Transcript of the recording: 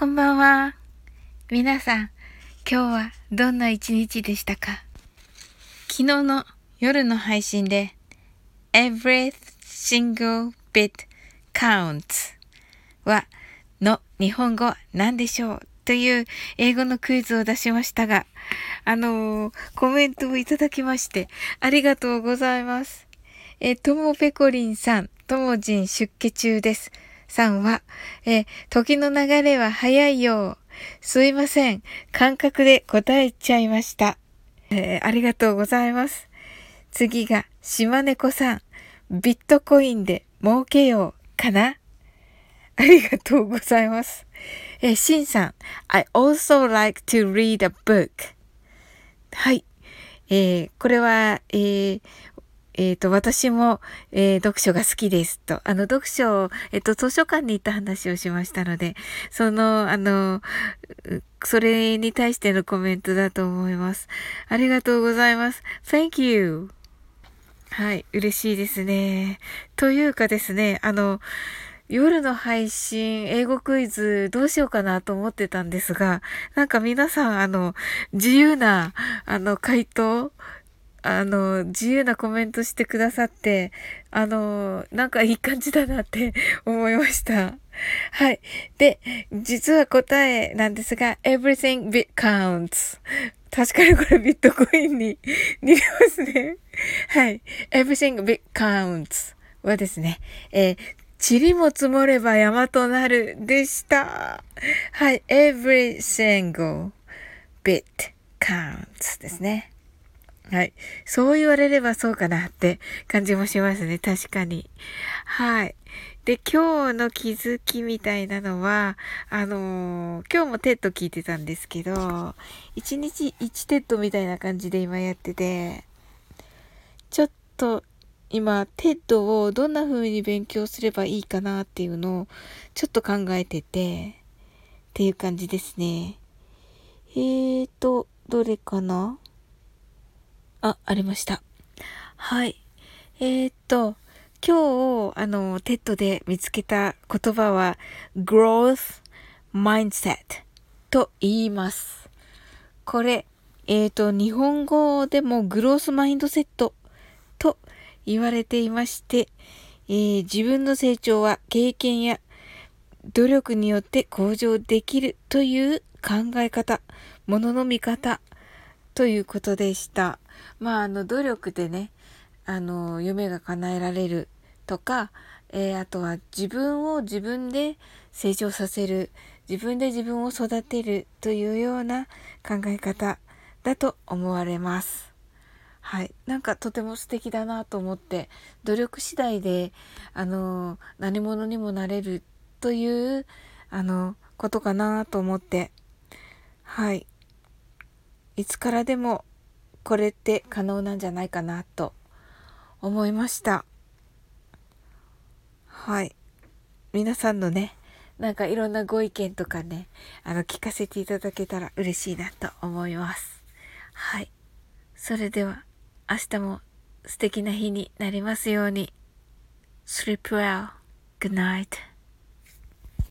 こんばんは。皆さん、今日はどんな一日でしたか？昨日の夜の配信で Every single bit counts はの日本語何でしょうという英語のクイズを出しましたが、あのー、コメントをいただきましてありがとうございます。えともぺこりんさん、ともじん出家中です。さんは、え時の流れは早いよ。すいません。感覚で答えちゃいました。えー、ありがとうございます。次が、島猫さん。ビットコインで儲けようかなありがとうございます。えー、シンさん。I also like to read a book. はい。えー、これは、えー、えっ、ー、と、私も、えー、読書が好きですと、あの、読書を、えっ、ー、と、図書館に行った話をしましたので、その、あの、それに対してのコメントだと思います。ありがとうございます。Thank you! はい、嬉しいですね。というかですね、あの、夜の配信、英語クイズどうしようかなと思ってたんですが、なんか皆さん、あの、自由な、あの、回答あの、自由なコメントしてくださって、あの、なんかいい感じだなって 思いました。はい。で、実は答えなんですが、everything bit counts. 確かにこれビットコインに 似てますね。はい。everything bit counts はですね、えー、塵も積もれば山となるでした。はい。every single bit counts ですね。はい。そう言われればそうかなって感じもしますね。確かに。はい。で、今日の気づきみたいなのは、あのー、今日も TED聞いてたんですけど、1日1 TED みたいな感じで今やってて、ちょっと今、 TEDをどんな風に勉強すればいいかなっていうのをちょっと考えてて、っていう感じですね。えーと、どれかな？あ、ありました。はい。えー、っと、今日、あの、 TEDで見つけた言葉は、growth mindset と言います。これ、えっ、と、日本語でもグロースマインドセットと言われていまして、えー、自分の成長は経験や努力によって向上できるという考え方、ものの見方ということでした。まあ、あの、努力でね、あの、夢が叶えられるとか、えー、あとは自分を自分で成長させる、自分で自分を育てるというような考え方だと思われます。はい。なんかとても素敵だなと思って、努力次第で、あの、何者にもなれるという、あの、ことかなと思って、はい。いつからでもこれって可能なんじゃないかなと思いました。はい。皆さんのね、なんかいろんなご意見とかね、あの、聞かせていただけたら嬉しいなと思います。はい。それでは、明日も素敵な日になりますように。Sleep well. Good night.